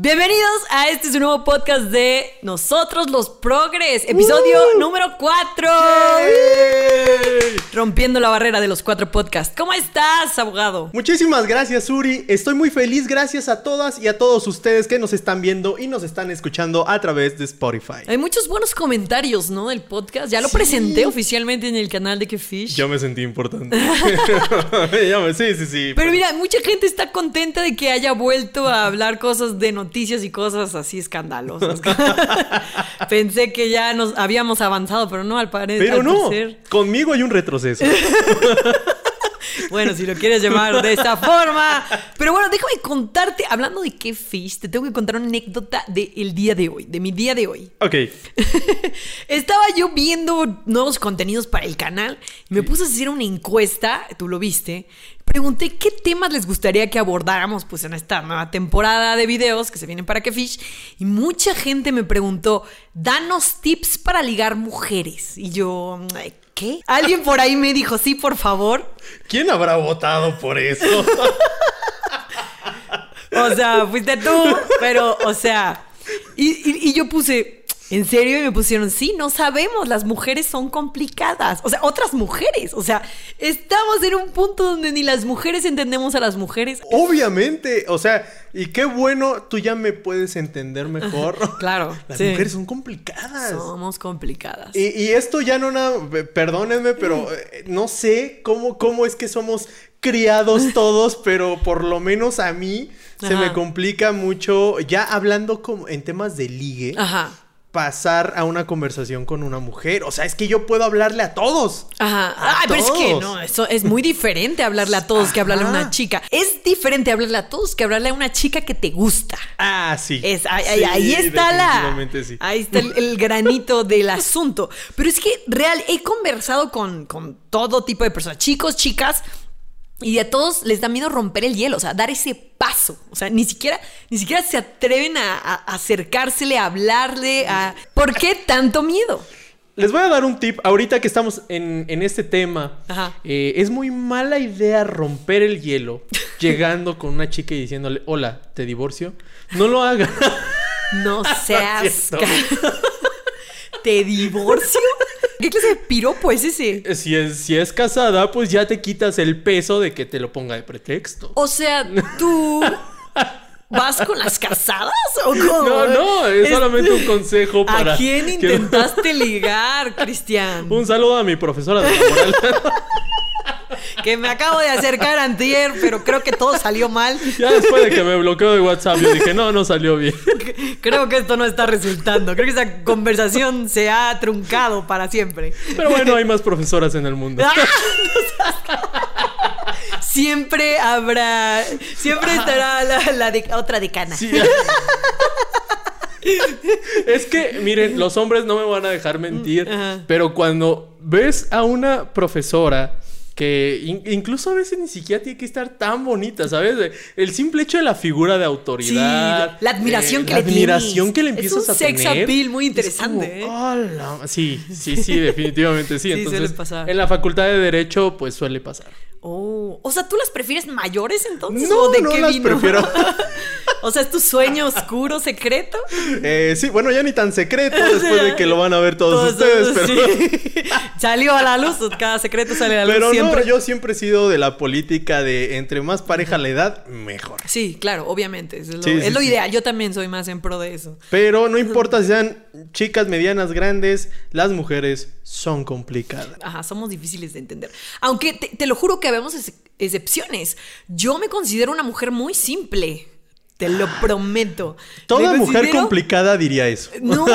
Bienvenidos a este su nuevo podcast de Nosotros los Progres, episodio número 4. Rompiendo la barrera de los cuatro podcasts. ¿Cómo estás, abogado? Muchísimas gracias, Uri. Estoy muy feliz. Gracias a todas y a todos ustedes que nos están viendo y nos están escuchando a través de Spotify. Hay muchos buenos comentarios, ¿no? Del podcast. Ya lo Sí. presenté oficialmente en el canal de Que Fish. Yo me sentí importante. Sí, sí, sí. Pero mira, mucha gente está contenta de que haya vuelto a hablar cosas de noticias y cosas así escandalosas. Pensé que ya nos habíamos avanzado, pero no, al parecer. Pero no, conmigo hay un retroceso. Bueno, si lo quieres llamar de esta forma. Pero bueno, déjame contarte, hablando de qué fish, te tengo que contar una anécdota del día de hoy, de mi día de hoy. Ok. Estaba yo viendo nuevos contenidos para el canal y me puse a hacer una encuesta, tú lo viste. Pregunté qué temas les gustaría que abordáramos pues en esta nueva temporada de videos que se vienen para que Fish y mucha gente me preguntó, "Danos tips para ligar mujeres." Y yo, ¿qué? Alguien por ahí me dijo, "Sí, por favor." ¿Quién habrá votado por eso? O sea, fuiste tú, pero, o sea, y, y- y yo puse, ¿en serio? Y me pusieron, sí, no sabemos, las mujeres son complicadas. O sea, otras mujeres. O sea, estamos en un punto donde ni las mujeres entendemos a las mujeres. Obviamente. O sea, y qué bueno, tú ya me puedes entender mejor. Claro, Las sí. mujeres son complicadas. Somos complicadas. Y, y esto ya no nada, perdónenme, pero eh, no sé cómo, cómo es que somos criados todos, pero por lo menos a mí se me complica mucho, ya hablando como en temas de ligue, Ajá. Pasar a una conversación con una mujer. O sea, es que yo puedo hablarle a todos. Ajá. A Ah, pero es que no, eso es muy diferente hablarle a todos que hablarle a una chica. Es diferente hablarle a todos que hablarle a una chica que te gusta. Ah, sí. Es, ahí, ahí- Sí, ahí está la. sí. Ahí está el, el granito del asunto. Pero es que, real, he conversado con, con todo tipo de personas, chicos, chicas, y a todos les da miedo romper el hielo, o sea, dar ese paso. O sea, ni siquiera, ni siquiera se atreven a, a acercársele, a hablarle, a. ¿Por qué tanto miedo? Les voy a dar un tip. Ahorita que estamos en, en este tema, Ajá. eh, es muy mala idea romper el hielo llegando con una chica y diciéndole, hola, ¿te divorcio? No lo haga. No seas. ¿Te divorcio? ¿Qué clase de piropo es ese? si, es, si es casada, pues ya te quitas el peso de que te lo ponga de pretexto. O sea, tú vas con las casadas o cómo? No, no, es solamente un consejo para... ¿A quién que- intentaste ligar, Cristian? Un saludo a mi profesora de la moral. Que me acabo de acercar antier, pero creo que todo salió mal. ya después de que me bloqueó de WhatsApp, yo dije, no, no salió bien. Creo que esto no está resultando. Creo que esa conversación se ha truncado para siempre. Pero bueno, hay más profesoras en el mundo. ¡Ah! Siempre habrá, siempre estará la, la de- otra decana. Sí. es que, miren, los hombres no me van a dejar mentir, Ajá. pero cuando ves a una profesora que in- incluso a veces ni siquiera tiene que estar tan bonita, ¿sabes? El simple hecho de la figura de Sí, autoridad. la admiración eh, que la le tienes. admiración que le Es empiezas un a sex tener. appeal muy es interesante, como, ¿eh? "Hola". Sí, sí, sí, definitivamente sí. Sí, Entonces, suele pasar. en la facultad de Derecho, pues suele pasar. Oh, o sea, ¿tú las prefieres mayores entonces? No, ¿O de no qué las vino? prefiero. o sea, ¿es tu sueño oscuro, secreto? Eh, sí, bueno, ya ni tan secreto después de que lo van a ver todos, Todos- ustedes, pero... sí. Salió a la luz, cada secreto sale a la luz Pero siempre. no, yo siempre he sido de la política de entre más pareja la edad, mejor. Sí, claro, obviamente. Es lo, Sí, es sí, lo ideal. Yo también soy más en pro de eso. Pero no importa si sean chicas, medianas, grandes, las mujeres son complicadas. Ajá, somos difíciles de entender. Aunque te, te lo juro que habemos ex- excepciones. Yo me considero una mujer muy simple. Te lo prometo. Toda Me mujer considero- complicada diría eso. No.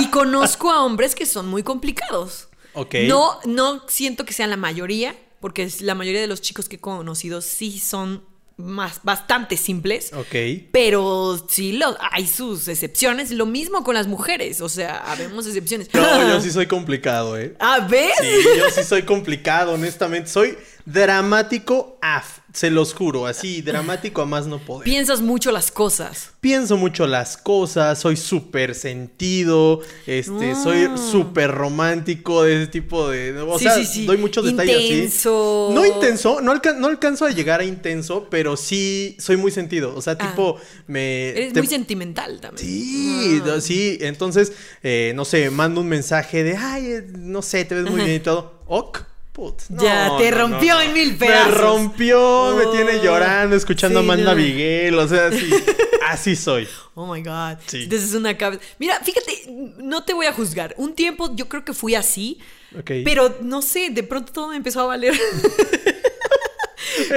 Y conozco a hombres que son muy complicados. Ok. No, no siento que sean la mayoría, porque la mayoría de los chicos que he conocido sí son más, bastante simples. Ok. Pero sí lo, hay sus excepciones. Lo mismo con las mujeres. O sea, habemos excepciones. No, yo sí soy complicado, ¿eh? Ah, ¿ves? Sí, yo sí soy complicado, honestamente. Soy dramático af. Se los juro, así dramático a más no poder. Piensas mucho las cosas. Pienso mucho las cosas, soy súper sentido, este, soy Ah. súper romántico de ese tipo de... O Sí, sea, sí, sí. doy muchos detalles así. Intenso. No intenso, no, alca- no alcanzo a llegar a intenso, pero sí soy muy sentido. O sea, Ah. tipo, me... Eres te- muy sentimental también. Sí, Ah. sí, entonces, eh, no sé, mando un mensaje de, ay, eh, no sé, te ves muy bien y todo. Ok, put. No, Ya, te no, rompió no. en mil Me pedazos. rompió, me tiene Oh, llorando, escuchando sí, a Amanda. Miguel, o sea, sí, así soy. Oh my God. Sí. Entonces es una cabeza. Mira, fíjate, no te voy a juzgar. Un tiempo yo creo que fui así. Ok. Pero no sé, de pronto todo me empezó a valer.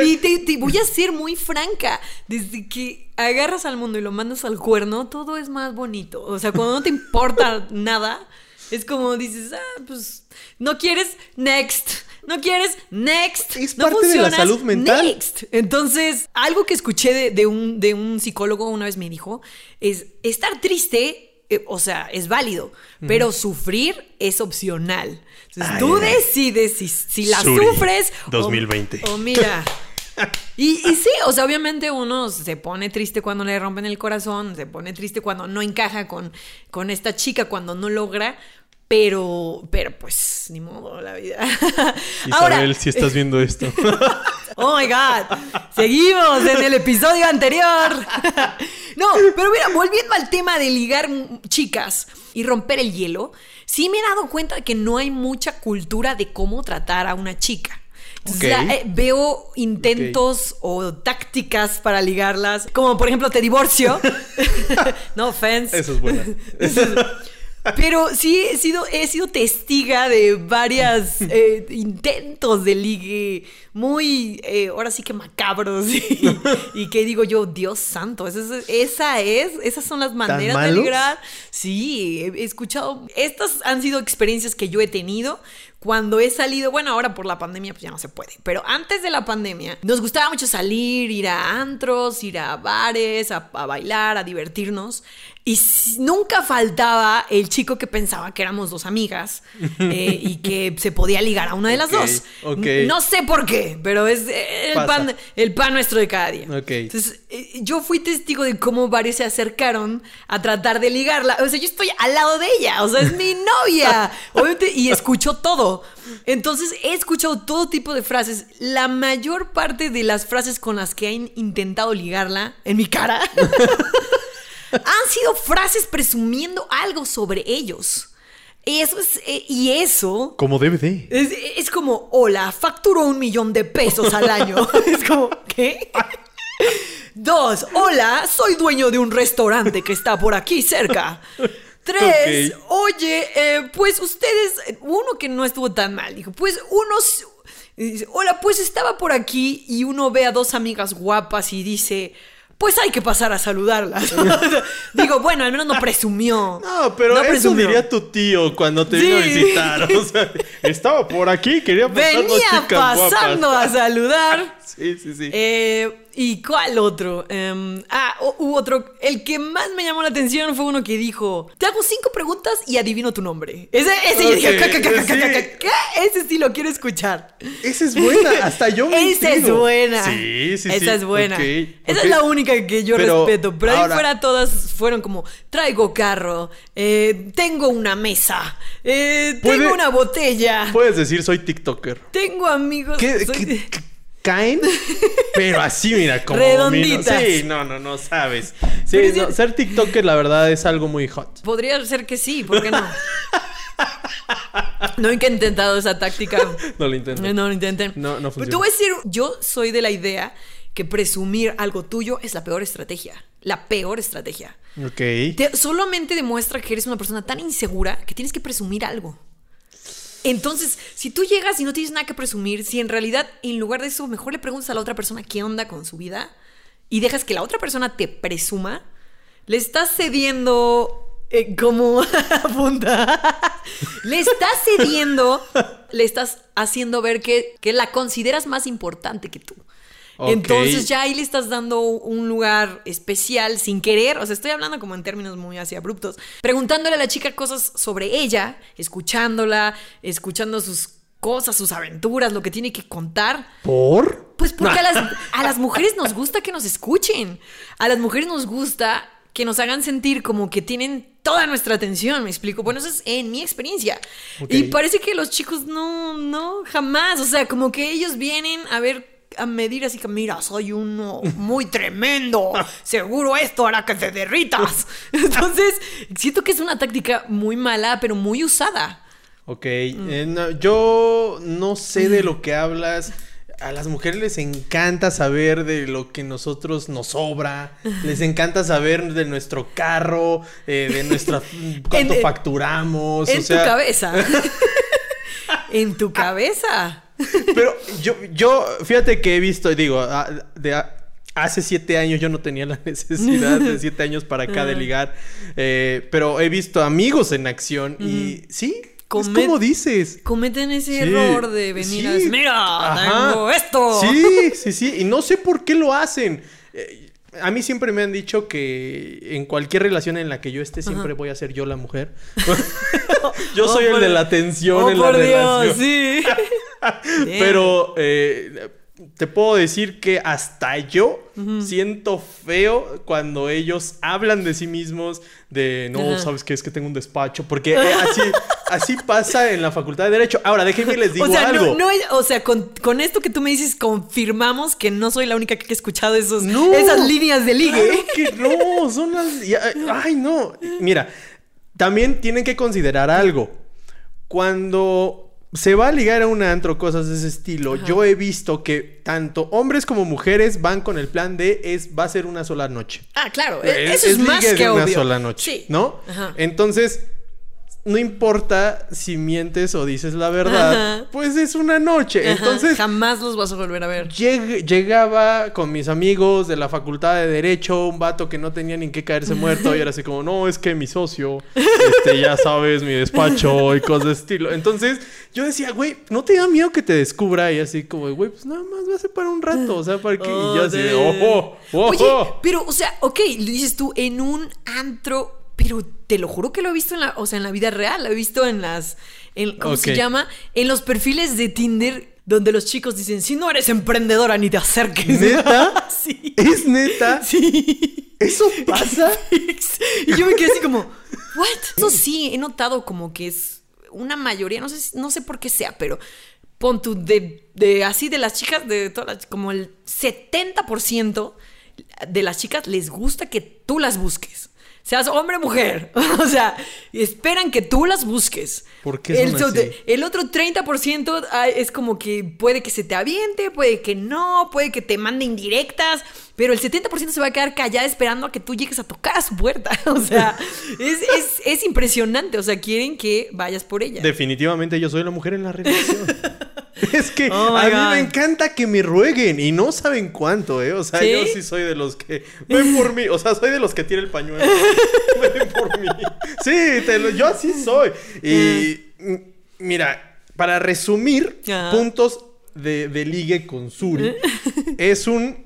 y te, te voy a ser muy franca. Desde que agarras al mundo y lo mandas al cuerno, todo es más bonito. O sea, cuando no te importa nada, es como dices, ah, pues no quieres, next. No quieres, next. Es no parte de la salud mental. Next. Entonces, algo que escuché de, de un, de un psicólogo una vez me dijo es estar triste, eh, o sea, es válido, pero sufrir es opcional. Entonces, Ay, tú decides si, si la Suri, sufres o- 2020. O, mira. Y, y sí, o sea, obviamente uno se pone triste cuando le rompen el corazón, se pone triste cuando no encaja con, con esta chica, cuando no logra, pero, pero pues, ni modo, la vida. Isabel, si estás viendo esto. Oh my God. Seguimos en el episodio anterior. No, pero mira, volviendo al tema de ligar chicas y romper el hielo, sí me he dado cuenta de que no hay mucha cultura de cómo tratar a una chica. Ok. ya, eh, veo intentos o tácticas para ligarlas, como por ejemplo te divorcio. no offense. Eso es bueno. Pero sí he sido, he sido testiga de varias eh, intentos de ligue muy, eh, ahora sí que macabros. Y, y que digo yo, Dios santo, esa es, esa es, esas son las maneras de ligar. Sí, he escuchado, estas han sido experiencias que yo he tenido cuando he salido, bueno, ahora por la pandemia pues ya no se puede, pero antes de la pandemia nos gustaba mucho salir, ir a antros, ir a bares, a, a bailar, a divertirnos. Y nunca faltaba el chico que pensaba que éramos dos amigas eh, y que se podía ligar a una de las dos. ok. N- No sé por qué, pero es el Pasa. pan, el pan nuestro de cada día. Ok. Entonces, eh, yo fui testigo de cómo varios se acercaron a tratar de ligarla. O sea, yo estoy al lado de ella, o sea, es mi novia. Obviamente, y escuchó todo. Entonces, he escuchado todo tipo de frases. La mayor parte de las frases con las que han intentado ligarla en mi cara han sido frases presumiendo algo sobre ellos. Eso es, eh, y eso Como de. es, es como, hola, facturo un millón de pesos al año. es como, ¿qué? Dos, hola, soy dueño de un restaurante que está por aquí cerca. Tres, oye, eh, pues ustedes, uno que no estuvo tan mal, dijo, pues unos, dice, hola, pues estaba por aquí y uno ve a dos amigas guapas y dice, pues hay que pasar a saludarlas. Digo, bueno, al menos no presumió. No, pero No eso presumió. diría tu tío cuando te vino a Sí. visitar. O sea, estaba por aquí, quería pasar Venía chicas pasando guapas. a saludar. Sí, sí, sí. Eh, ¿Y cuál otro? Em, ah, hu- hubo otro. El que más me llamó la atención fue uno que dijo: Te hago cinco preguntas y adivino tu nombre. Ese, ese yo dije: Ok, ¿qué, qué, qué, qué, sí. qué? Ese sí lo quiero escuchar. Esa es buena, hasta yo me Esa es buena. Sí, sí, sí. Esa es buena. Ok, Esa ok. es la única que yo Pero respeto. Pero ahí ahora- fuera todas fueron como: Traigo carro, eh, tengo una mesa, eh, tengo una botella, Puedes decir soy TikToker. tengo amigos. ¿Qué, soy- qué- caen? Pero así, mira, como Redonditas. mino- Sí, no, no, no sabes. Sí, Pero no, ser TikToker, la verdad, es algo muy hot. Podría ser que sí, ¿por qué no? No he intentado esa táctica. No lo intento. No lo intenten. No, no Pero funciona. te voy a decir, yo soy de la idea que presumir algo tuyo es la peor estrategia. La peor estrategia. Ok. Te- solamente demuestra que eres una persona tan insegura que tienes que presumir algo. Entonces, si tú llegas y no tienes nada que presumir, si en realidad en lugar de eso mejor le preguntas a la otra persona qué onda con su vida y dejas que la otra persona te presuma, le estás cediendo eh, como apunta. le estás cediendo, le estás haciendo ver que, que la consideras más importante que tú. Entonces ya ahí le estás dando un lugar especial sin querer, o sea, estoy hablando como en términos muy así abruptos, preguntándole a la chica cosas sobre ella, escuchándola, escuchando sus cosas, sus aventuras, lo que tiene que contar. ¿Por? Pues porque a las, a las mujeres nos gusta que nos escuchen. A las mujeres nos gusta que nos hagan sentir como que tienen toda nuestra atención, me explico. Bueno, eso es en mi experiencia. Y parece que los chicos no, no, jamás. O sea, como que ellos vienen a ver, a medir así que, mira, soy uno muy tremendo. Seguro esto hará que te derritas. Entonces, siento que es una táctica muy mala, pero muy usada. Ok, Mm. eh, no, yo no sé de lo que hablas. A las mujeres les encanta saber de lo que nosotros nos sobra. Les encanta saber de nuestro carro, eh, de nuestra cuánto En- facturamos. en o sea, tu cabeza. en tu cabeza. Pero yo, yo, fíjate que he visto, digo, a- de hace siete años yo no tenía la necesidad de siete años para acá de ligar, eh, pero he visto amigos en acción y sí, es Comet- como dices. Cometen ese Sí, error de venir sí. a decir, mira, Ajá. tengo esto. Sí, sí, sí. Y no sé por qué lo hacen. Eh, a mí siempre me han dicho que en cualquier relación en la que yo esté, siempre voy a ser yo la mujer. yo Oh, soy el por- de la atención Oh, en la por Dios, relación. sí. Pero eh, te puedo decir que hasta yo siento feo cuando ellos hablan de sí mismos, de no, sabes qué es que tengo un despacho, porque eh, así, así pasa en la Facultad de Derecho. Ahora, déjenme les digo o sea, algo. no, no es- o sea, con, con esto que tú me dices, confirmamos que no soy la única que ha escuchado esos, No. esas líneas de ligue. Claro que no, son las. Ay, no. Mira, también tienen que considerar algo. Cuando se va a ligar a un antro, cosas de ese estilo, yo he visto que tanto hombres como mujeres van con el plan de es va a ser una sola noche. Ah, claro, eso es, más ligue que de una sola noche, Sí. ¿no? Ajá. Entonces, no importa si mientes o dices la verdad, Ajá. pues es una noche. Ajá, Entonces, jamás los vas a volver a ver. Lleg- llegaba con mis amigos de la facultad de Derecho, un vato que no tenía ni en qué caerse muerto, y era así como, no, es que mi socio, este, ya sabes, mi despacho y cosas de estilo. Entonces, yo decía, güey, ¿no te da miedo que te descubra? Y así como, güey, pues nada más va a ser para un rato, o sea, para que. Oh, y yo así de, ojo, ojo. Oye, pero, o sea, ok, lo dices tú en un antro, pero te lo juro que lo he visto en la, o sea, en la vida real, lo he visto en las, en- ¿cómo se llama? En los perfiles de Tinder donde los chicos dicen, si no eres emprendedora ni te acerques. ¿Neta? sí. ¿Es neta? Sí. ¿Eso pasa? y yo me quedé así como, ¿what? Eso sí, he notado como que es una mayoría, no sé, no sé por qué sea, pero pon tú, de, de así de las chicas, de todas las, como el 70% de las chicas les gusta que tú las busques. Seas hombre o mujer. O sea, esperan que tú las busques. ¿Por qué son el, así? el otro 30% ah, es como que puede que se te aviente, puede que no, puede que te mande indirectas, pero el 70% se va a quedar callada esperando a que tú llegues a tocar a su puerta. O sea, es, es- es impresionante. O sea, quieren que vayas por ella. Definitivamente yo soy la mujer en la relación. es que Oh a mí God. me encanta que me rueguen y no saben cuánto, ¿eh? O sea, ¿Sí? yo sí soy de los que ven por mí, o sea, soy de los que tira el pañuelo. ven por mí. Sí, te lo- yo así soy. Y mm, mira, para resumir, Ajá. puntos de, de ligue con Suri, es un...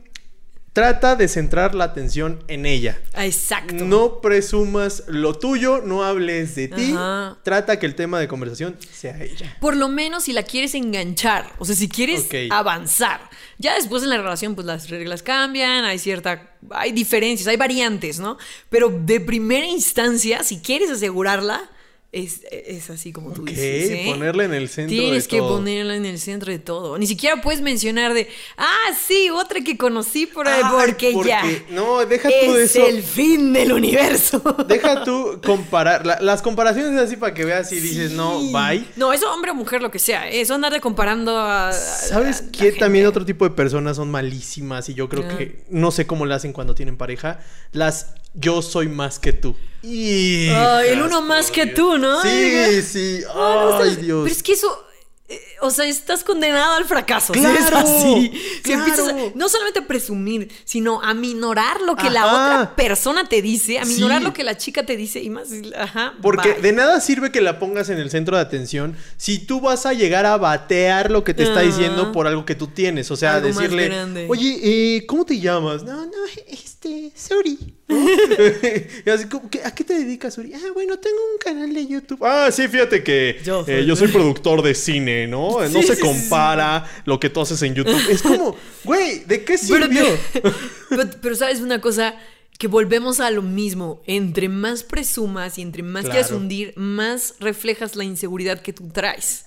Trata de centrar la atención en ella. Exacto. No presumas lo tuyo, no hables de ti. Ajá. Trata que el tema de conversación sea ella. Por lo menos si la quieres enganchar, o sea, si quieres avanzar. Ya después en la relación, pues las reglas cambian, hay cierta, hay diferencias, hay variantes, ¿no? Pero de primera instancia, si quieres asegurarla, es, es así como tú dices. ¿eh? ponerla en el centro Tienes de que todo. ponerla en el centro de todo. Ni siquiera puedes mencionar de, ah, sí, otra que conocí por ahí, Ay, porque, ya. No, deja tú de Es eso. el fin del universo. Deja tú comparar. la- las comparaciones es así para que veas y dices, no, bye. No, eso hombre o mujer, lo que sea. ¿eh? Eso andar de comparando a. a- ¿Sabes a qué? También otro tipo de personas son malísimas y yo creo Ah. que no sé cómo le hacen cuando tienen pareja. Las yo soy más que tú. Y Ay, el uno más que tú, ¿no? Sí, sí. Ay, Dios. Pero es que eso. eh, o sea, estás condenado al fracaso. si Claro, es así. Si claro. empiezas a- no solamente a presumir, sino a minorar lo que la otra persona te dice, a minorar Sí. lo que la chica te dice y más. Ajá. Porque bye. de nada sirve que la pongas en el centro de atención si tú vas a llegar a batear lo que te está diciendo por algo que tú tienes. O sea, decirle, oye, eh, ¿cómo te llamas? No, no, este, sorry. y así como, ¿qué- ¿a qué te dedicas, Uri? Ah, bueno, tengo un canal de YouTube. Ah, sí, fíjate que Yo yo soy- soy, yo soy productor de cine, ¿no? no se sí, sí, compara lo que tú haces en YouTube. Es como, güey, ¿de qué sirvió? pero, pero, sabes una cosa que volvemos a lo mismo. Entre más presumas y entre más Claro. quieras hundir, más reflejas la inseguridad que tú traes.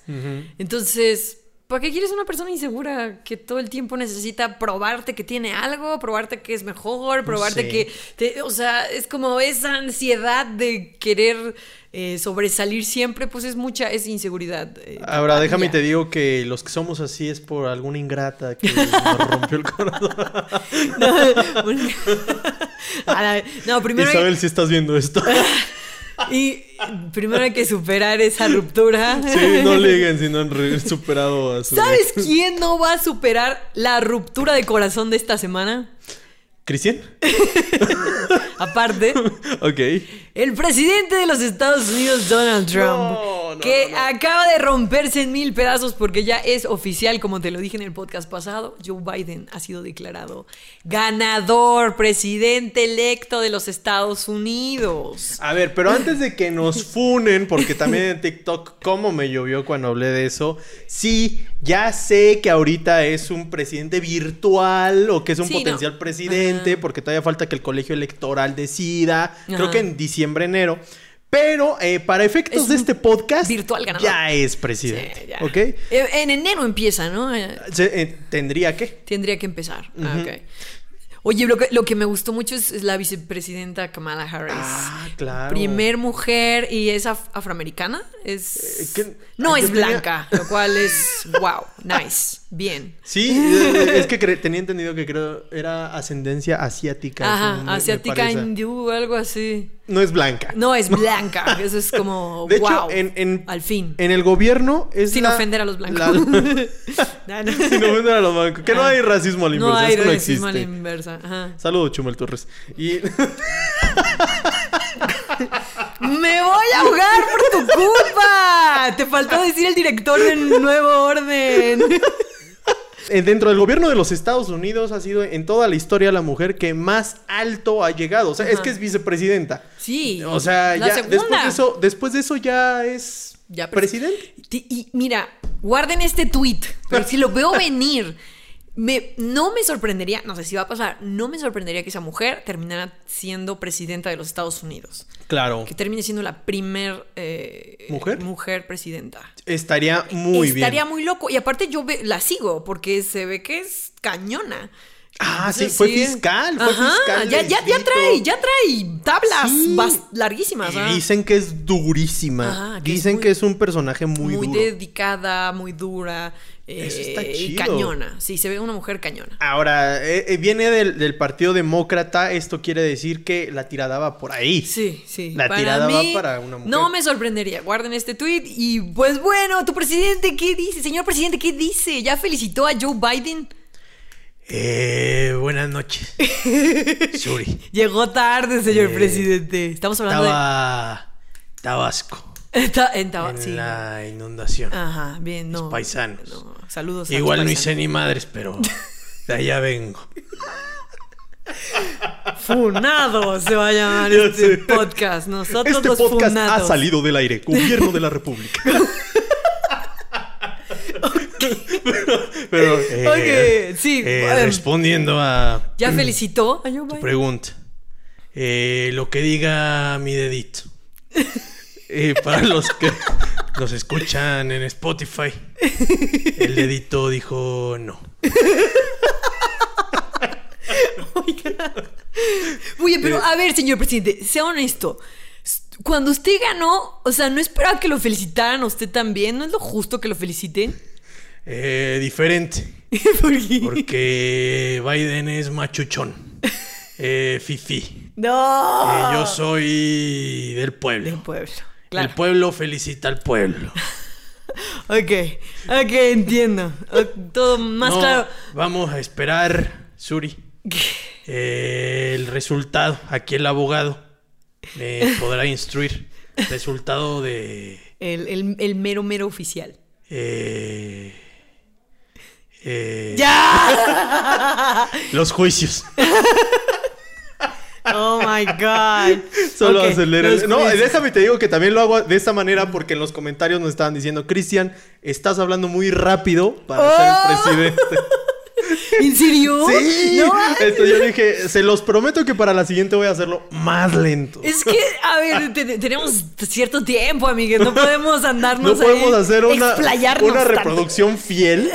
Entonces, ¿para qué quieres una persona insegura que todo el tiempo necesita probarte que tiene algo, probarte que es mejor, probarte que, te- o sea, es como esa ansiedad de querer eh, sobresalir siempre, pues es mucha, es inseguridad. eh, Ahora, déjame te digo que los que somos así es por alguna ingrata que nos rompió el corazón. No, no, primero hay- Isabel, si estás viendo esto. Y primero hay que superar esa ruptura. Sí, no liguen si no han superado a su... ¿Sabes quién no va a superar la ruptura de corazón de esta semana? ¿Cristian? Aparte, Ok. el presidente de los Estados Unidos, Donald Trump, No, no, que no, no. acaba de romperse en mil pedazos porque ya es oficial, como te lo dije en el podcast pasado, Joe Biden ha sido declarado ganador, presidente electo de los Estados Unidos. A ver, pero antes de que nos funen, porque también en TikTok, cómo me llovió cuando hablé de eso, sí, ya sé que ahorita es un presidente virtual o que es un Sí, no. potencial presidente, Ajá. porque todavía falta que el colegio electoral decida, creo que en diciembre, enero. Pero eh, para efectos Es de este podcast, virtual ganador. ya es Sí, presidente. ya. ¿Ok? Eh, En enero empieza, ¿no? Eh, Se- eh, Tendría que. Tendría que empezar. Ah, ok. Oye, lo que, lo que me gustó mucho es, es la vicepresidenta Kamala Harris. Ah, claro. Primer mujer y es af- afroamericana. Es. Eh. No es tenía- blanca, lo cual es. ¡Wow! Nice. Bien. Sí, eh, es que tenía entendido que creo era ascendencia asiática. Ajá, me- me asiática parece. hindú, algo así. No es blanca. No es blanca. Eso es como. De hecho, wow. en, en- Al fin. En el gobierno es Sin la- ofender a los blancos. la- No, no. sin ofender a los blancos. Que no Ah. hay racismo a la No inversa. hay no racismo a la existe. Inversa. Ajá. Saludos, Chumel Torres. Y Me voy a ahogar por tu culpa. Te faltó decir el director del nuevo orden. eh, dentro del gobierno de los Estados Unidos ha sido en toda la historia la mujer que más alto ha llegado. O sea, es que es vicepresidenta. Sí. O sea, la ya segunda. después de eso, después de eso ya es Ya presidente. Y mira, guarden este tweet, pero si lo veo venir, me, no me sorprendería, no sé si va a pasar, no me sorprendería que esa mujer terminara siendo presidenta de los Estados Unidos. Claro. Que termine siendo la primer eh, ¿Mujer? mujer presidenta. Estaría muy Estaría bien. muy loco. Y aparte yo ve- la sigo porque se ve que es cañona. Ah, sí, fue fiscal, fue Ajá, fiscal Ya, ya, ya trae, ya trae tablas Sí. larguísimas. ¿ah? Dicen que es durísima. Ajá, que es dicen muy- que es un personaje muy, muy duro. dedicada, muy dura. Eh, Eso está y chido. cañona. Sí, se ve una mujer cañona. Ahora, eh, eh, viene del, del Partido Demócrata. Esto quiere decir que la tirada va por ahí. Sí, sí. La tirada va para una mujer. No me sorprendería. Guarden este tweet. Y pues bueno, tu presidente, ¿qué dice? Señor presidente, ¿qué dice? ¿Ya felicitó a Joe Biden? Eh, buenas noches. Suri. Llegó tarde, señor Eh, presidente. Estamos hablando Estaba Tabasco de. Está en Taba- en sí. la inundación. Ajá, bien, no. paisanos. no, Saludos a Igual los no paisanos. hice ni madres, pero de allá vengo. Funado se va a llamar este sé. podcast. Nosotros Este los podcast funados. ha salido del aire. Gobierno de la República. pero, pero, eh, sí, eh, bueno. respondiendo a ¿Ya felicitó a Joe tu pregunta. Eh, lo que diga mi dedito. Eh, para los que nos escuchan en Spotify, el dedito dijo no. Oye, pero a ver, señor presidente, sea honesto. Cuando usted ganó, o sea, ¿no esperaba que lo felicitaran a usted también? ¿No es lo justo que lo feliciten? Eh, diferente. ¿Por qué? Porque Biden es machuchón. Eh, fifi. No. Eh, yo soy del pueblo. Del pueblo. El pueblo felicita al pueblo. Ok, ok, entiendo. Todo más No, claro. Vamos a esperar, Suri, eh, el resultado. Aquí el abogado me podrá instruir. Resultado de. El, el- el mero, mero oficial. eh, eh, ¡Ya! Los juicios. Oh my God. Solo Ok, acelera. el- No, déjame te digo que también lo hago de esta manera porque en los comentarios nos estaban diciendo, Cristian, estás hablando muy rápido para Oh. ser el presidente. ¿En serio? Sí. No, Entonces yo dije, se los prometo que para la siguiente voy a hacerlo más lento. es que, a ver, te- te- tenemos cierto tiempo, amigues. No podemos andarnos No podemos hacer una, una tanto. reproducción fiel.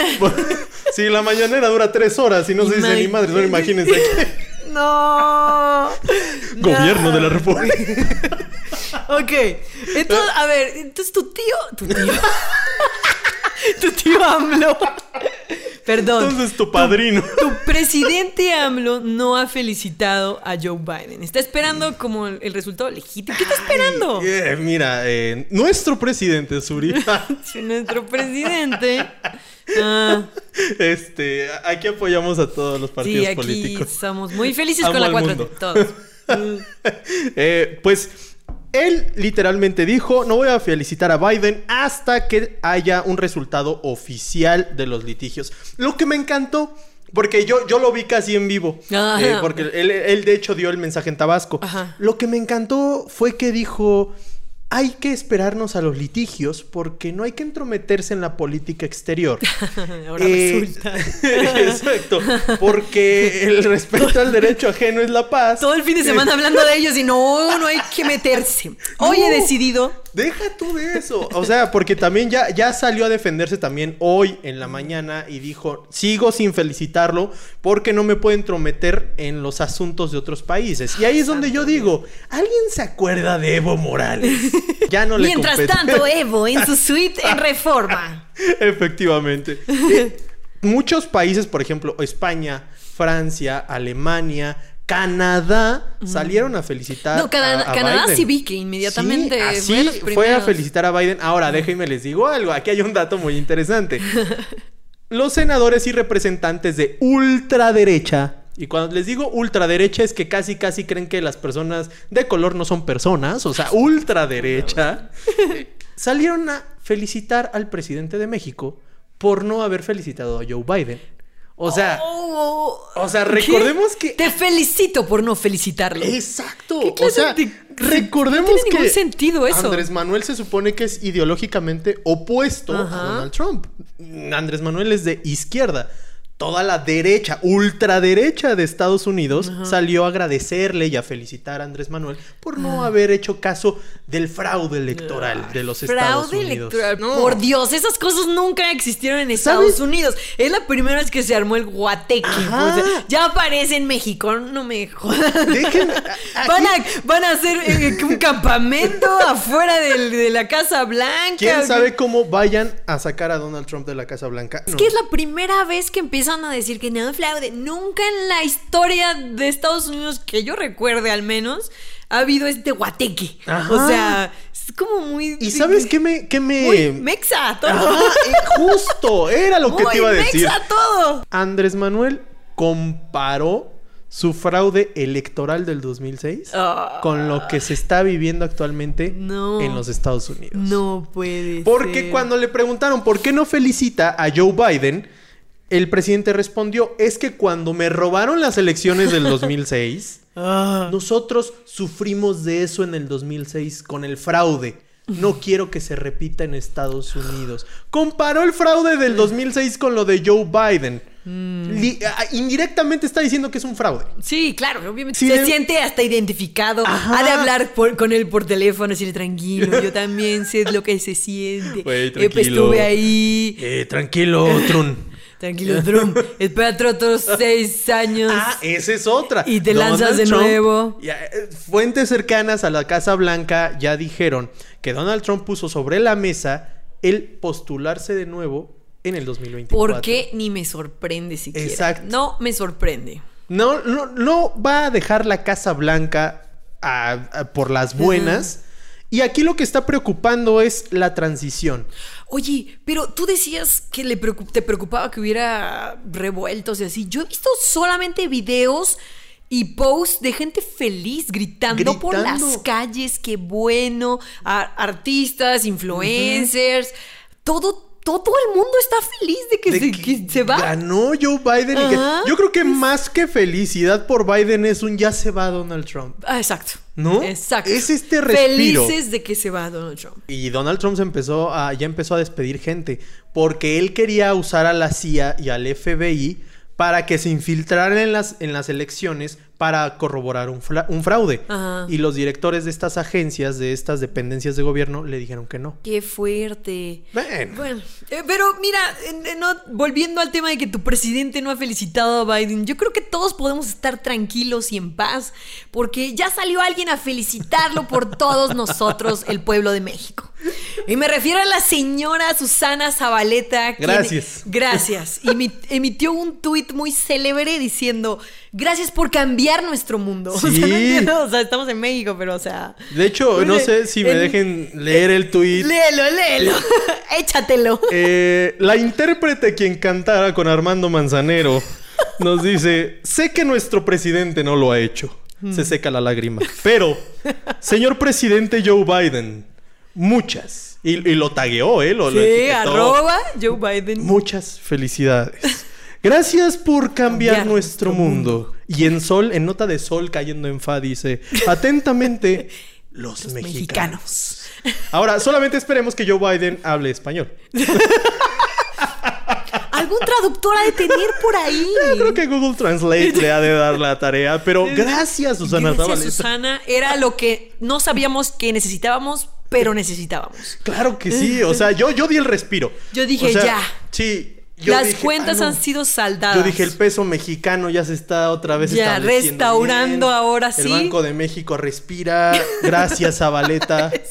sí, la mañanera dura tres horas y no se dice ni madre. No, imagínense. No. Gobierno No. de la República. Ok. Entonces, a ver, entonces tu tío. Tu tío. tu tío AMLO. Perdón. Entonces tu padrino. Tu presidente AMLO no ha felicitado a Joe Biden. Está esperando como el, el resultado legítimo. ¿Qué está esperando? Eh, mira, eh, nuestro presidente, Suri. Nuestro presidente. Ah, este, aquí apoyamos a todos los partidos sí, aquí políticos. estamos muy felices Amo con la al 4T. mundo. Todos. Eh, pues él literalmente dijo, no voy a felicitar a Biden hasta que haya un resultado oficial de los litigios. Lo que me encantó, porque yo, yo lo vi casi en vivo, eh, porque él, él, de hecho dio el mensaje en Tabasco. Ajá. Lo que me encantó fue que dijo... Hay que esperarnos a los litigios porque no hay que entrometerse en la política exterior. Ahora Eh, resulta. Exacto, porque el respeto al derecho ajeno es la paz. Todo el fin de semana hablando de ellos y no, no hay que meterse. Hoy he decidido. Deja tú de eso. O sea, porque también ya, ya salió a defenderse también hoy en la mañana y dijo, sigo sin felicitarlo porque no me puedo entrometer en los asuntos de otros países. Y ahí es donde yo digo, ¿alguien se acuerda de Evo Morales? Ya no le Mientras compete. tanto, Evo en su suite en reforma. Efectivamente. Eh, muchos países, por ejemplo, España, Francia, Alemania, Canadá, salieron a felicitar. No, Cana- a- a Canadá Biden. sí vi que inmediatamente Sí, así fue fue a felicitar a Biden. Ahora, déjenme les digo algo. Aquí hay un dato muy interesante. Los senadores y representantes de ultraderecha. Y cuando les digo ultraderecha es que casi casi creen que las personas de color no son personas, o sea, ultraderecha, salieron a felicitar al presidente de México por no haber felicitado a Joe Biden. O sea, Oh, o sea, ¿qué? recordemos que Te felicito por no felicitarlo. Exacto. ¿Qué O sea, de- recordemos no tiene que ningún sentido eso. Andrés Manuel se supone que es ideológicamente opuesto Ajá. a Donald Trump. Andrés Manuel es de izquierda. Toda la derecha, ultraderecha de Estados Unidos salió a agradecerle y a felicitar a Andrés Manuel por no Ah. haber hecho caso del fraude electoral de los Estados Fraude Unidos. electoral. No. Por Dios, esas cosas nunca existieron en Estados ¿Sabes? Unidos. Es la primera vez que se armó el guateque. Ajá. O sea, ya aparece en México, no me jodas. Dejen- Van a, van a hacer eh, un campamento afuera del- de la Casa Blanca. ¿Quién sabe cómo vayan a sacar a Donald Trump de la Casa Blanca? Es que es la primera vez que empiezan a decir que no fraude. Nunca en la historia de Estados Unidos, que yo recuerde al menos, ha habido este guateque. Ajá. O sea, es como muy. ¿Y sabes qué me, qué me... Muy mexa todo. Ajá, eh, justo, era lo que te iba a decir. mexa todo. Andrés Manuel comparó su fraude electoral del 2006 Ah. con lo que se está viviendo actualmente No. en los Estados Unidos. No puede Porque ser. cuando le preguntaron por qué no felicita a Joe Biden, el presidente respondió, es que cuando me robaron las elecciones del 2006, Ah. nosotros sufrimos de eso en el 2006 con el fraude. No quiero que se repita en Estados Unidos. Comparó el fraude del 2006 con lo de Joe Biden. Li- ah, indirectamente está diciendo que es un fraude. Sí, claro, obviamente. Sí, se de- siente hasta identificado. Ajá. Ha de hablar por- con él por teléfono, decirle tranquilo. Yo también sé lo que se siente. Güey, Eh, pues, estuve ahí. Eh, tranquilo, Trun. Tranquilo, Trump. Espera otros seis años. Ah, esa es otra. Y te lanzas de nuevo. ya, eh, fuentes cercanas a la Casa Blanca ya dijeron que Donald Trump puso sobre la mesa el postularse de nuevo en el 2024. Porque ni me sorprende siquiera. Exacto. No me sorprende. No, no, no va a dejar la Casa Blanca a- a- por las buenas. Y aquí lo que está preocupando es la transición. Oye, pero tú decías que le preocup- te preocupaba que hubiera revueltos y así. Yo he visto solamente videos y posts de gente feliz gritando, por las calles, qué bueno, artistas, influencers, todo todo el mundo está feliz de que, de se, que que se va. Ganó Joe Biden. y que- Ajá. yo creo que más que felicidad por Biden es un ya se va Donald Trump. Ah, exacto. ¿No? Exacto. Es este respiro. Felices de que se va Donald Trump. Y Donald Trump se empezó a, ya empezó a despedir gente porque él quería usar a la CIA y al FBI para que se infiltraran en las, en las elecciones para corroborar un, un fraude. Ajá. Y los directores de estas agencias, de estas dependencias de gobierno, le dijeron que no. Qué fuerte. Ven. Bueno, eh, pero mira, eh, no, volviendo al tema de que tu presidente no ha felicitado a Biden, yo creo que todos podemos estar tranquilos y en paz, porque ya salió alguien a felicitarlo por todos nosotros, el pueblo de México. Y me refiero a la señora Susana Zabaleta. quien- Gracias. gracias. Emi- emitió un tuit muy célebre diciendo, gracias por cambiar nuestro mundo. O sea, Sí. no entiendo, o sea, estamos en México, pero o sea... De hecho, no sé si me en- dejen leer el tuit. Léelo, léelo. Échatelo. Eh, la intérprete quien cantara con Armando Manzanero nos dice, sé que nuestro presidente no lo ha hecho. Se seca la lágrima. Pero, señor presidente Joe Biden, muchas. Y, y lo tagueó, ¿eh? Lo, Sí, arroba Joe Biden. Muchas felicidades. Gracias por cambiar Cambiar nuestro nuestro mundo. Y en sol, en nota de sol cayendo en fa, dice, atentamente, los, Los mexicanos. Ahora, solamente esperemos que Joe Biden hable español. Algún traductor ha de tener por ahí. Yo creo que Google Translate le ha de dar la tarea, pero gracias, Susana Gracias. Susana. Era lo que no sabíamos que necesitábamos, pero necesitábamos. Claro que sí, o sea, yo, yo di el respiro. Yo dije, O sea, ya. Sí. yo Las dije, cuentas ah, no. han sido saldadas. Yo dije, el peso mexicano ya se está otra vez Ya, restaurando bien. ahora El sí. Banco de México respira. Gracias, Zabaleta.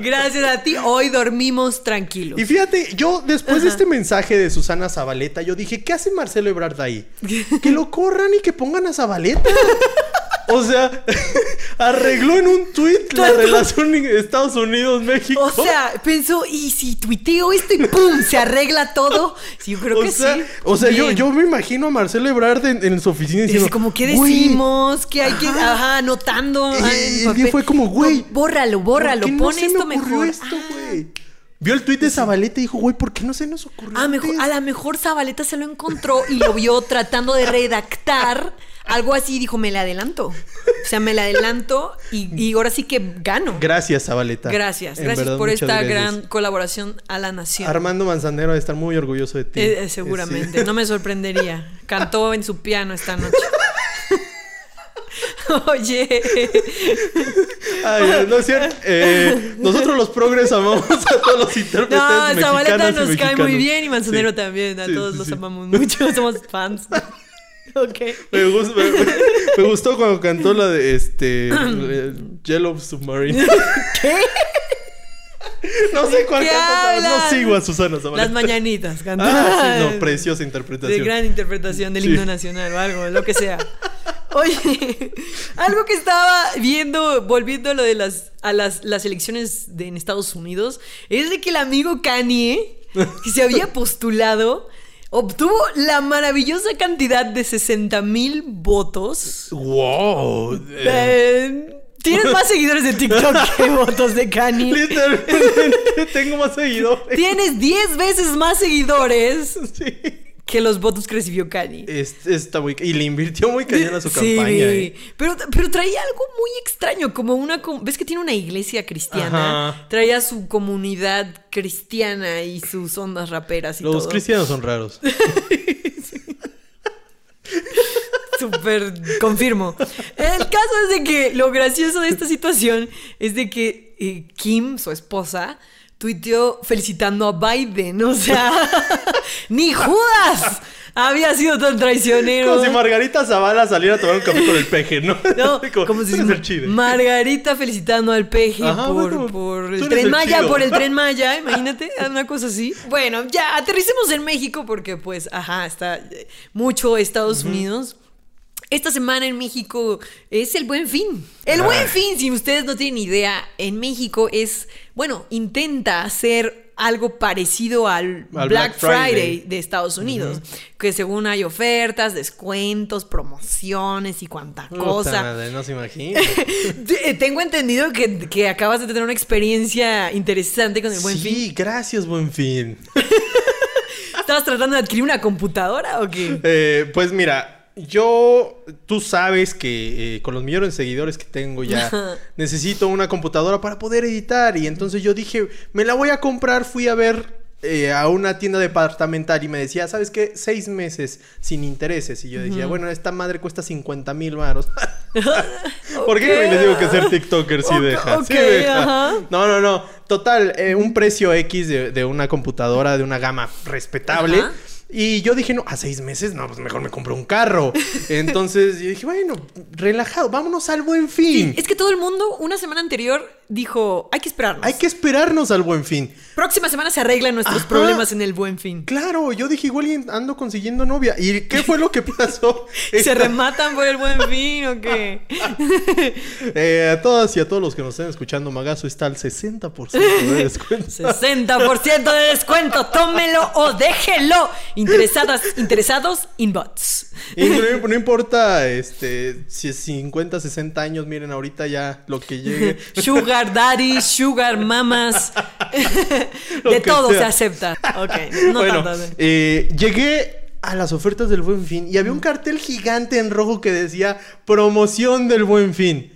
Gracias a ti, hoy dormimos tranquilos. Y fíjate, yo después de este mensaje de Susana Zabaleta, yo dije, ¿qué hace Marcelo Ebrard ahí? Que lo corran y que pongan a Zabaleta. O sea, arregló en un tuit la relación Estados Unidos-México. O sea, pensó, ¿y si tuiteo esto y pum, se arregla todo? Sí, yo creo O que sea, sí. o sea yo, me imagino a Marcelo Ebrard en, en su oficina Y diciendo, así como, ¿qué "Güey, decimos? ¿Qué hay que...? Ajá. Anotando. El día fue como, güey, No, bórralo, bórralo. ¿por qué Pon no se me esto ocurrió mejor. esto, Ah. güey? Vio el tuit de Zabaleta y dijo, güey, ¿por qué no se nos ocurrió? Mejor, antes?" a lo mejor Zabaleta se lo encontró y lo vio tratando de redactar algo así dijo, me le adelanto. O sea, me le adelanto y, y ahora sí que gano. Gracias, Zabaleta. Gracias, En gracias verdad, por esta gracias. gran colaboración a la nación. Armando Manzanero debe estar muy orgulloso de ti. Eh, eh, seguramente, no me sorprendería. Cantó en su piano esta noche. Oye, Ay, no es cierto. Eh, nosotros los progres amamos a todos los intérpretes no, Zabaleta nos cae muy bien y Manzanero Sí. también. A Sí, todos los amamos mucho, somos fans. Me, gus- me- me- me gustó cuando cantó la de este eh, Yellow Submarine. ¿Qué? No sé cuál ¿Qué canta, no sigo a Susana Zabaleta. Las mañanitas, cantar. Ah, sí, no, preciosa De interpretación. gran interpretación del Sí. himno nacional o algo, lo que sea. Oye, algo que estaba viendo, volviendo a lo de las, a las, las elecciones de, en Estados Unidos, es de que el amigo Kanye, que se había postulado, obtuvo la maravillosa cantidad de 60 mil votos. Wow. eh, Tienes más seguidores de TikTok que votos de Kanye. literalmente tengo más seguidores. Tienes 10 veces más seguidores Sí. Que los votos que recibió Kanye. Es- está muy... Y le invirtió muy cañón a su Sí, campaña. eh. pero, pero traía algo muy extraño, como una... ¿Ves que tiene una iglesia cristiana? Ajá. Traía su comunidad cristiana y sus ondas raperas y Los todo. cristianos son raros. Súper confirmo. El caso es de que lo gracioso de esta situación es de que eh, Kim, su esposa, tuiteó felicitando a Biden. O sea, ni Judas había sido tan traicionero. Como si Margarita Zavala saliera a tomar un café con el peje, ¿no? No, como, como si. Margarita felicitando al peje Ajá, por, bueno, por tú el tren el Maya, chido. por el tren Maya, imagínate, una cosa así. Bueno, ya aterricemos en México porque pues, ajá, está eh, mucho Estados Unidos. Esta semana en México es el buen fin. El buen Ah. fin, si ustedes no tienen idea, en México es, bueno, intenta hacer algo parecido al, Al Black, Black Friday. Friday. de Estados Unidos. Que según hay ofertas, descuentos, promociones y cuanta Puta cosa. madre, no se imagina. Te- Tengo entendido que, que acabas de tener una experiencia interesante con el Buen sí, Fin. gracias, buen fin. ¿Estabas tratando de adquirir una computadora o qué? Eh, pues mira, yo, tú sabes que eh, con los millones de seguidores que tengo ya necesito una computadora para poder editar y entonces yo dije, me la voy a comprar, fui a ver eh, a una tienda departamental y me decía, ¿sabes qué? Seis meses sin intereses y yo decía, bueno, esta madre cuesta 50 mil baros. ¿Por qué les digo que ser TikToker sí Ok, deja? sí deja. No, no, no. Total, eh, un precio X de, de una computadora de una gama respetable. Y yo dije, no, a seis meses, no, pues mejor me compro un carro. Entonces yo dije, bueno, relajado, vámonos al buen fin. Es que todo el mundo, una semana anterior, dijo, hay que esperarnos. Hay que esperarnos al buen fin. Próxima semana se arreglan nuestros Ajá. problemas en el Buen Fin. Claro, yo dije, igual ando consiguiendo novia. ¿Y qué fue lo que pasó? ¿Se Esta- rematan por el Buen Fin o qué? Eh, a todas y a todos los que nos estén escuchando, Magazo está al 60% de descuento. 60% de descuento, tómelo o déjelo. Interesadas, interesados, inbox. Y no, no importa este, si es 50, 60 años, miren, ahorita ya lo que llegue. Sugar daddy, sugar mamas. De todo sea. se acepta. Ok, no bueno, tanto. eh, llegué a las ofertas del Buen Fin y había un cartel gigante en rojo que decía promoción del Buen Fin.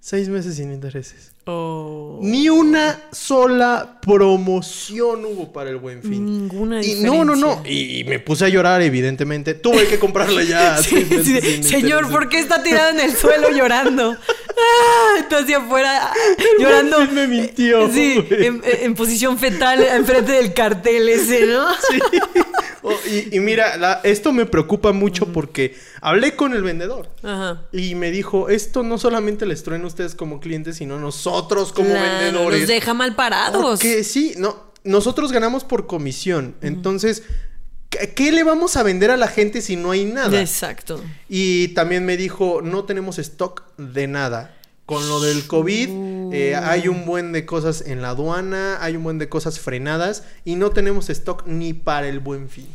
Seis meses sin intereses. Oh. Ni una sola promoción hubo para el Buen Fin. Ninguna Y no, no, no. Y, y me puse a llorar, evidentemente. Tuve que comprarla ya. Sí, sí, Señor. ¿por qué está tirado en el suelo llorando? Ah, hacia afuera llorando. Fin me mintió, Sí, güey. en, en posición fetal enfrente del cartel ese, ¿no? Sí. Oh, y, y mira, la- esto me preocupa mucho porque hablé con el vendedor. Ajá. Y me dijo, esto no solamente les truena a ustedes como clientes, sino nosotros como Claro, vendedores. Los deja mal parados. Porque sí, no, nosotros ganamos por comisión. Entonces, ¿qué, qué le vamos a vender a la gente si no hay nada? Exacto. Y también me dijo, no tenemos stock de nada. Con lo del COVID, eh, hay un buen de cosas en la aduana, hay un buen de cosas frenadas y no tenemos stock ni para el buen fin.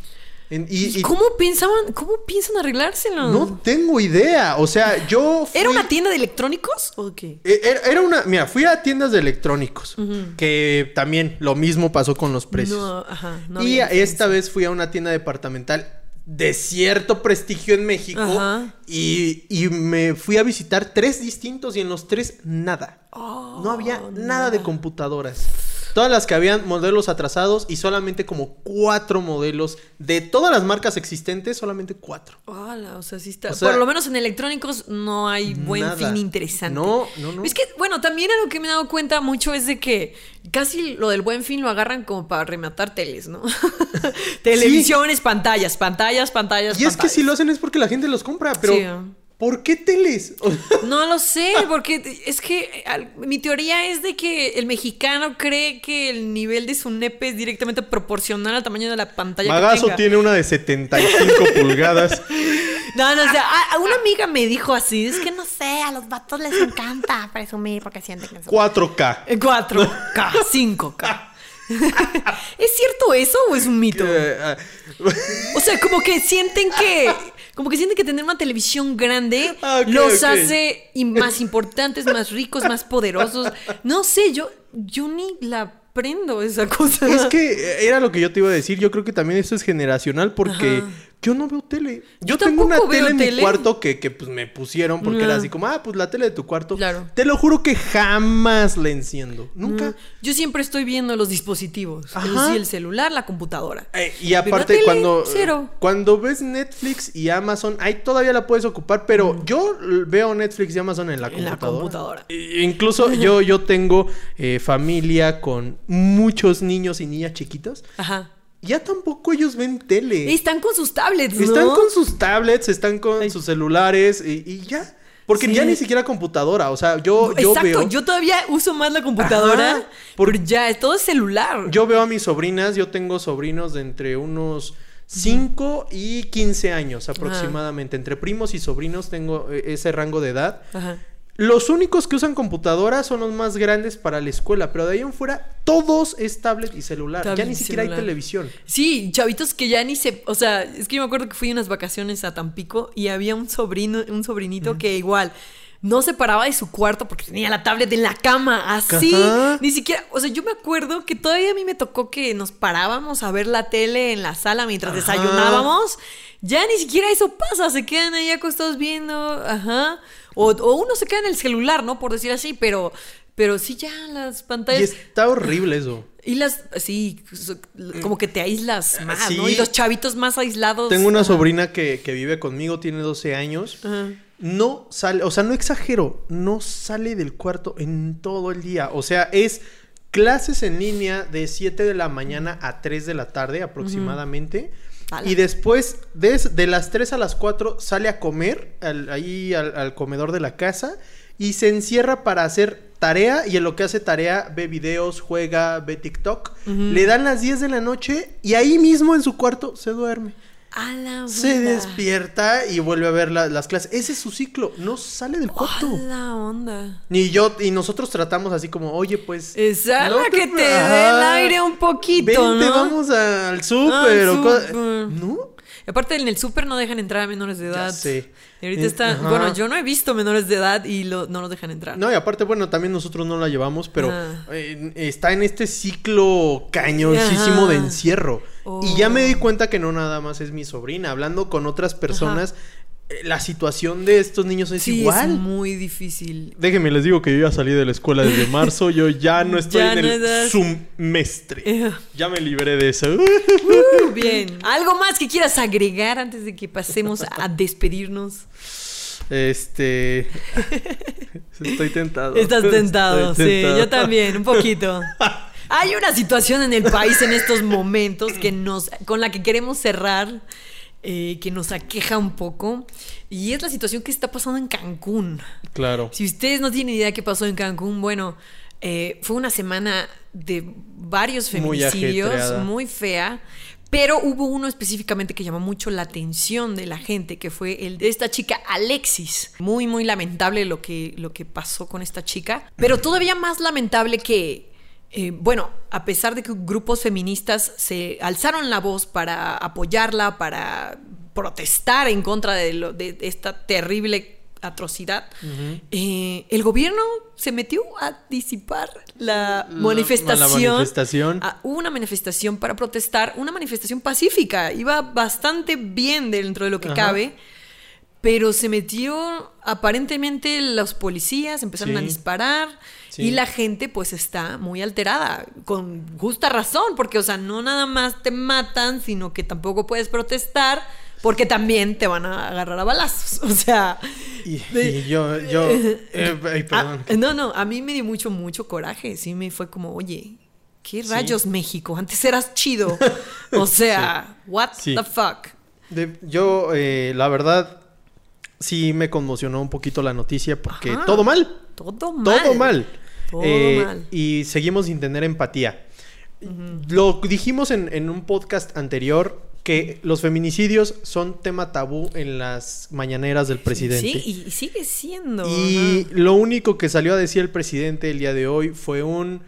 En- y, y ¿Cómo pensaban, cómo piensan arreglárselo? no tengo idea. O sea, yo fui- ¿Era una tienda de electrónicos o qué? Eh, Era, era una, mira, fui a tiendas de electrónicos, que también lo mismo pasó con los precios. No, ajá. no y esta vez fui a una tienda departamental de cierto prestigio en México Ajá. y, y me fui a visitar tres distintos y en los tres nada. Oh, no había nada de computadoras. Todas las que habían modelos atrasados y solamente como cuatro modelos de todas las marcas existentes, solamente cuatro. Hola, o sea, sí está. O sea, Por lo menos en electrónicos no hay buen nada. fin interesante. No, no, no. Es que, bueno, también algo que me he dado cuenta mucho es de que casi lo del buen fin lo agarran como para rematar teles, ¿no? Televisiones, pantallas, pantallas, pantallas. Y es que si lo hacen es porque la gente los compra, pero Sí. ¿Por qué teles? No lo sé, porque es que al- mi teoría es de que el mexicano cree que el nivel de su nepe es directamente proporcional al tamaño de la pantalla que Magazo tenga. tiene una de 75 pulgadas. No, no, o sea, a- a una amiga me dijo así, es que no sé, a los vatos les encanta presumir porque sienten que son 4K. 4K, 5K. ¿Es cierto eso o es un mito? Ah, O sea, como que sienten que. Como que sienten que tener una televisión grande Ah, los hace más importantes, más ricos, más poderosos. No sé, yo, yo ni la prendo esa cosa. es que era lo que yo te iba a decir. Yo creo que también esto es generacional porque Ajá. Yo no veo tele. Yo, Yo tengo una tele en tele. mi cuarto que, que, pues me pusieron porque era Ah. así como, ah, pues la tele de tu cuarto. Claro. Te lo juro que jamás la enciendo. Nunca. Yo siempre estoy viendo los dispositivos. El, Ajá. el celular, la computadora. Eh, y aparte, tele, cuando, cero. cuando ves Netflix y Amazon, ahí todavía la puedes ocupar, pero yo l- veo Netflix y Amazon en la Mm. En la computadora. computadora. I- Incluso yo, yo tengo eh, familia con muchos niños y niñas chiquitos. Ajá. Ya tampoco ellos ven tele. Están con sus tablets, ¿no? Están con sus tablets, están con sus celulares y, y ya. Porque Sí. ya ni siquiera computadora. O sea, yo, yo Exacto, veo. yo todavía uso más la computadora. Ajá, por- Porque ya, todo es celular. Yo veo a mis sobrinas, yo tengo sobrinos de entre unos 5 y 15 años aproximadamente. Entre primos y sobrinos tengo eh, ese rango de edad. Ajá. Los únicos que usan computadora son los más grandes para la escuela, pero de ahí en fuera todos es tablet y celular. Tablet ya ni siquiera celular. hay televisión. Sí, chavitos que ya ni se, o sea, es que yo me acuerdo que fui unas vacaciones a Tampico y había un sobrino, un sobrinito que igual no se paraba de su cuarto porque tenía la tablet en la cama, así, Ajá. ni siquiera, o sea, yo me acuerdo que todavía a mí me tocó que nos parábamos a ver la tele en la sala mientras Ajá. desayunábamos. Ya ni siquiera eso pasa, se quedan ahí acostados viendo, ajá. O, o uno se queda en el celular, ¿no? Por decir así, pero, pero sí ya las Y pantallas. está horrible eso. Y las, sí, como que te aíslas más, ¿no? Y los chavitos más aislados. Tengo una sobrina que, que vive conmigo, tiene 12 años. Ajá. No sale, o sea, no exagero, no sale del cuarto en todo el día. O sea, es clases en línea de 7 de la mañana a 3 de la tarde aproximadamente. Y después, de, las 3 a las 4, sale a comer al- ahí al, al comedor de la casa y se encierra para hacer tarea. Y en lo que hace tarea, ve videos, juega, ve TikTok. Le dan las 10 de la noche y ahí mismo en su cuarto se duerme. A la Se despierta y vuelve a ver la- las clases. Ese es su ciclo. No sale del A cuarto. la onda. Ni yo, y nosotros tratamos así como, oye, pues. Esa no la que te dé el aire un poquito, Vente, ¿no? vamos al súper. ¿No? Aparte en el súper no dejan entrar a menores de edad. sé. Y ahorita Eh, está, ajá. bueno, yo no he visto menores de edad y lo- no nos dejan entrar. No, y aparte, bueno, también nosotros no la llevamos, pero Ah. eh, está en este ciclo cañoncísimo Ajá. de encierro. Oh. Y ya me di cuenta que no nada más es mi sobrina. Hablando con otras personas, la situación de estos niños es sí, igual. es muy difícil. Déjenme les digo que yo ya salí de la escuela desde marzo, yo ya no estoy Ya en no el das- semestre. Eh, Ya me libré de eso. uh, bien. ¿Algo más que quieras agregar antes de que pasemos a despedirnos? Este. Estoy tentado. Estás tentado, Estoy sí, tentado. yo también, un poquito. Hay una situación en el país en estos momentos que nos, con la que queremos cerrar, eh, que nos aqueja un poco, y es la situación que está pasando en Cancún. Claro. Si ustedes no tienen idea qué pasó en Cancún, bueno, eh, fue una semana de varios Muy feminicidios, ajetreada. muy fea. Pero hubo uno específicamente que llamó mucho la atención de la gente, que fue el de esta chica Alexis. Muy, muy lamentable lo que, lo que pasó con esta chica. Pero todavía más lamentable que, eh, bueno, a pesar de que grupos feministas se alzaron la voz para apoyarla, para protestar en contra de, lo- de esta terrible atrocidad, eh, el gobierno se metió a disipar la La- manifestación. la manifestación. Una manifestación para protestar, una manifestación pacífica, iba bastante bien dentro de lo que Ajá. cabe, pero se metió aparentemente los policías, empezaron a Sí. disparar Sí. y la gente pues está muy alterada, con justa razón, porque o sea, no nada más te matan, sino que tampoco puedes protestar. Porque también te van a agarrar a balazos. O sea. Y, yo, yo. eh, ay, perdón. Ah, no, no, a mí me dio mucho, mucho coraje. Sí, me fue como, oye, ¿qué rayos México? Antes eras chido. O sea, what Sí. the fuck? De- yo, eh, la verdad, sí me conmocionó un poquito la noticia porque Ajá. todo mal. Todo mal. Todo mal. Todo Eh, mal. Y seguimos sin tener empatía. Lo dijimos en, en un podcast anterior que los feminicidios son tema tabú en las mañaneras del presidente. Sí, y sigue siendo. Y lo único que salió a decir el presidente el día de hoy fue un,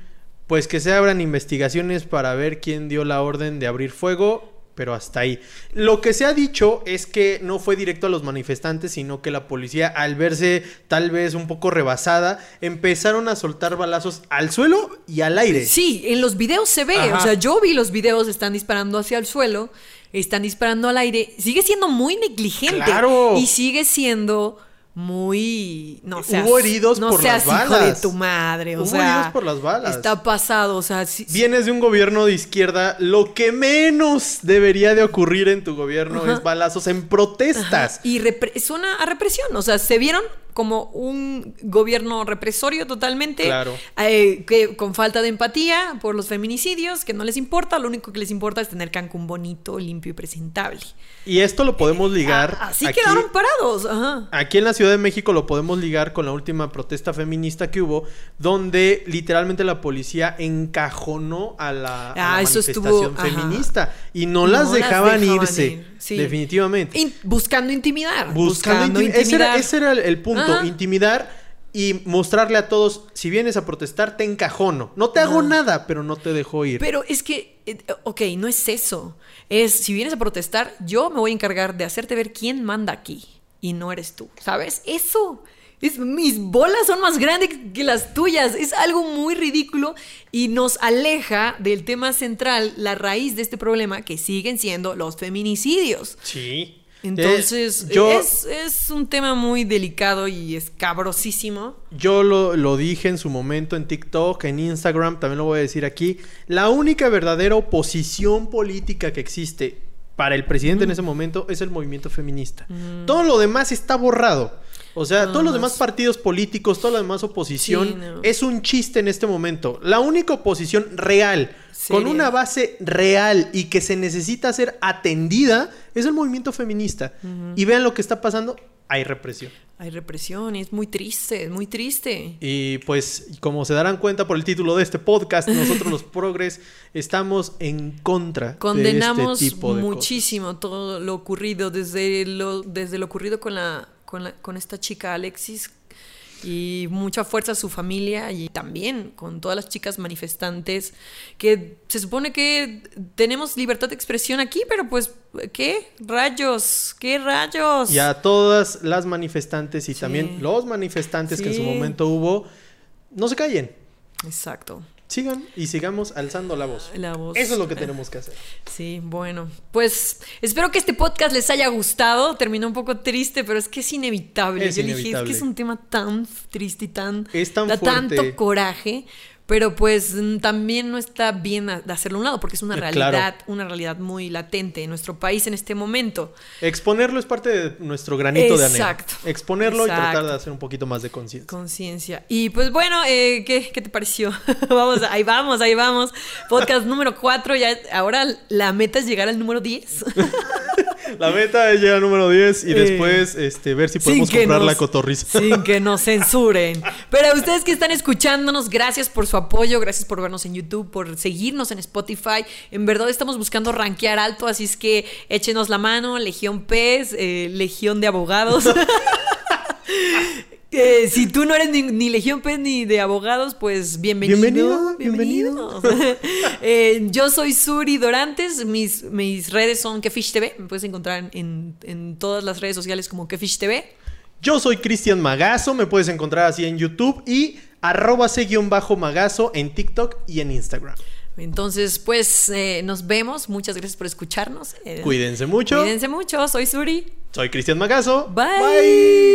pues que se abran investigaciones para ver quién dio la orden de abrir fuego, pero hasta ahí. Lo que se ha dicho es que no fue directo a los manifestantes, sino que la policía, al verse tal vez un poco rebasada, empezaron a soltar balazos al suelo y al aire. Sí, en los videos se ve. Ajá. O sea, yo vi los videos, están disparando hacia el suelo, están disparando al aire. Sigue siendo muy negligente. ¡Claro! Y sigue siendo muy. No seas, Hubo heridos no por seas las hijo de balas. tu madre. O Hubo sea, heridos por las balas. Está pasado. O sea, sí- Vienes de un gobierno de izquierda, lo que menos debería de ocurrir en tu gobierno Ajá. es balazos en protestas. Y repre- suena a represión. O sea, se vieron como un gobierno represorio totalmente. Claro. eh, que, con falta de empatía por los feminicidios, que no les importa. Lo único que les importa es tener Cancún bonito, limpio y presentable. Y esto lo podemos ligar. Ah, así aquí- quedaron parados. Ajá. Aquí en la Ciudad de México lo podemos ligar con la última protesta feminista que hubo, donde literalmente la policía encajonó a la, a la Ah, eso estuvo- manifestación ajá. feminista y no, No las las dejaban, irse. ir, sí. Definitivamente. In- buscando intimidar. Buscando, Buscando, intim- ese, era, intimidar. ese era el, el punto, Ajá. intimidar y mostrarle a todos, si vienes a protestar, te encajono. No te hago nada, pero no te dejo ir. Pero es que, eh, ok, no es eso. Es, si vienes a protestar, yo me voy a encargar de hacerte ver quién manda aquí. Y no eres tú, ¿sabes? Eso. Es, mis bolas son más grandes que las tuyas. Es algo muy ridículo y nos aleja del tema central, la raíz de este problema, que siguen siendo los feminicidios. Sí. Entonces, Eh, yo- es, es un tema muy delicado y escabrosísimo. Yo lo, lo dije en su momento en TikTok, en Instagram, también lo voy a decir aquí. La única verdadera oposición política que existe para el presidente en ese momento es el movimiento feminista. Todo lo demás está borrado. O sea, todos los más. demás partidos políticos, toda la demás oposición Sí, no. es un chiste en este momento. La única oposición real, con una base real y que se necesita ser atendida, es el movimiento feminista. Y vean lo que está pasando, hay represión. Hay represión, y es muy triste, es muy triste. Y pues, como se darán cuenta por el título de este podcast, nosotros los progres estamos en contra Condenamos de este tipo de muchísimo todo lo ocurrido, desde lo, desde lo ocurrido con, la, con, la- con esta chica Alexis y mucha fuerza a su familia y también con todas las chicas manifestantes que se supone que tenemos libertad de expresión aquí, pero pues, ¿qué rayos? ¿Qué rayos? Y a todas las manifestantes y Sí. también los manifestantes que en su momento hubo, no se callen. Exacto. Sigan y sigamos alzando la voz. La voz. Eso es lo que tenemos que hacer. Sí, bueno, pues espero que este podcast les haya gustado. Terminó un poco triste, pero es que es inevitable. Es Yo dije, es inevitable. que es un tema tan triste y tan Es tan da fuerte. tanto coraje, pero pues también no está bien de hacerlo a un lado porque es una Eh, realidad, claro. una realidad muy latente en nuestro país en este momento. Exponerlo es parte de nuestro granito de arena. Exacto. Exponerlo y tratar Exacto. de hacer un poquito más de conciencia. Conciencia. Y pues bueno, eh, ¿qué, qué te pareció? vamos, ahí vamos, ahí vamos. Podcast número 4, ya ahora la meta es llegar al número 10. La meta es llegar al número 10 y Eh, después este, ver si podemos comprar nos- la cotorriza. Sin que nos censuren. Pero a ustedes que están escuchándonos, gracias por su apoyo, gracias por vernos en YouTube, por seguirnos en Spotify. En verdad estamos buscando rankear alto, así es que échenos la mano, Legión Pez, eh, Legión de Abogados. Si tú no eres ni, ni Legión Pez ni de abogados, pues bienvenido. Bienvenido, bienvenido. Eh, yo soy Suri Dorantes, mis, mis redes son Kefish TV, me puedes encontrar en, en todas las redes sociales como Kefish TV. Yo soy Cristian Magazo, me puedes encontrar así en YouTube y arroba bajo Magazo en TikTok y en Instagram. Entonces, pues eh, nos vemos. Muchas gracias por escucharnos. Eh, Cuídense mucho. Cuídense mucho. Soy Suri. Soy Cristian Magazo. Bye.